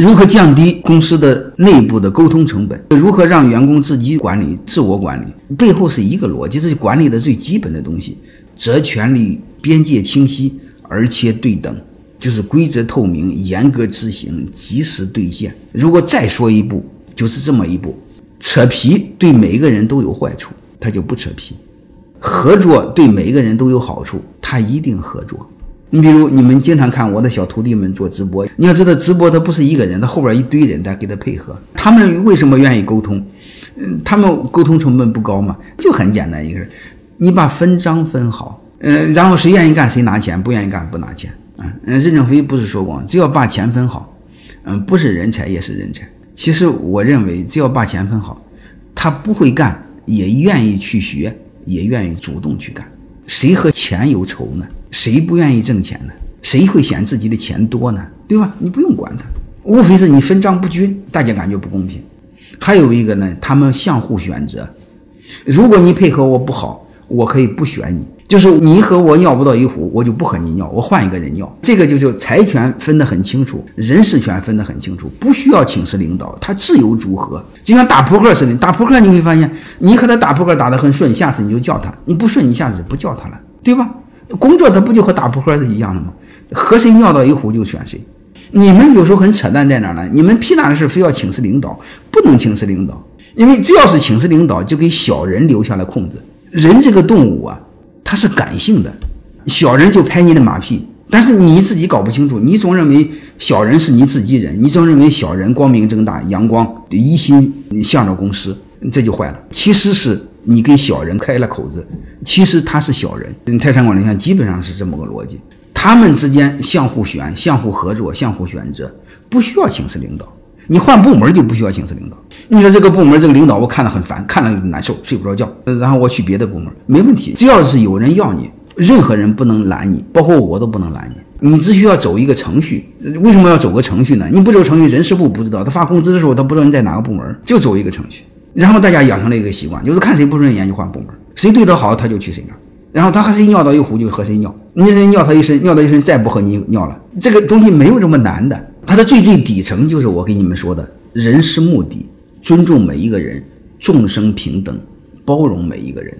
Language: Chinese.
如何降低公司的内部的沟通成本？如何让员工自己管理、自我管理？背后是一个逻辑，这是管理的最基本的东西：责权利边界清晰，而且对等，就是规则透明、严格执行、及时兑现。如果再说一步，就是这么一步：扯皮对每一个人都有坏处，他就不扯皮；合作对每一个人都有好处，他一定合作。你比如你们经常看我的小徒弟们做直播，你要知道直播他不是一个人，他后边一堆人在给他配合。他们为什么愿意沟通？嗯，他们沟通成本不高嘛，就很简单一个事你把分章分好，嗯，然后谁愿意干谁拿钱，不愿意干不拿钱。嗯，任正非不是说过，只要把钱分好，嗯，不是人才也是人才。其实我认为，只要把钱分好，他不会干也愿意去学，也愿意主动去干。谁和钱有仇呢？谁不愿意挣钱呢？谁会嫌自己的钱多呢？对吧？你不用管他，无非是你分账不均，大家感觉不公平。还有一个呢，他们相互选择。如果你配合我不好，我可以不选你。就是你和我尿不到一壶，我就不和你尿，我换一个人尿。这个就是财权分得很清楚，人事权分得很清楚，不需要请示领导，他自由组合，就像打扑克似的。打扑克你会发现，你和他打扑克打得很顺，下次你就叫他；你不顺，你下次就不叫他了，对吧？工作它不就和打扑克是一样的吗？和谁尿到一壶就选谁。你们有时候很扯淡在哪呢？你们屁大的事非要请示领导，不能请示领导，因为只要是请示领导，就给小人留下了空子。人这个动物啊，它是感性的，小人就拍你的马屁，但是你自己搞不清楚，你总认为小人是你自己人，你总认为小人光明正大、阳光一心向着公司，这就坏了。其实是。你给小人开了口子，其实他是小人。泰山管理学院基本上是这么个逻辑，他们之间相互选、相互合作、相互选择，不需要请示领导。你换部门就不需要请示领导。你说这个部门这个领导我看了很烦，看了难受，睡不着觉，然后我去别的部门没问题。只要是有人要你，任何人不能拦你，包括我都不能拦你。你只需要走一个程序。为什么要走个程序呢？你不走程序，人事部不知道，他发工资的时候他不知道你在哪个部门，就走一个程序。然后大家养成了一个习惯，就是看谁不顺眼就换部门，谁对他好他就去谁那儿，然后他和谁尿到一壶就和谁尿，你尿他一身，尿他一身再不和你尿了，这个东西没有这么难的，它的最最底层就是我给你们说的，人是目的，尊重每一个人，众生平等，包容每一个人。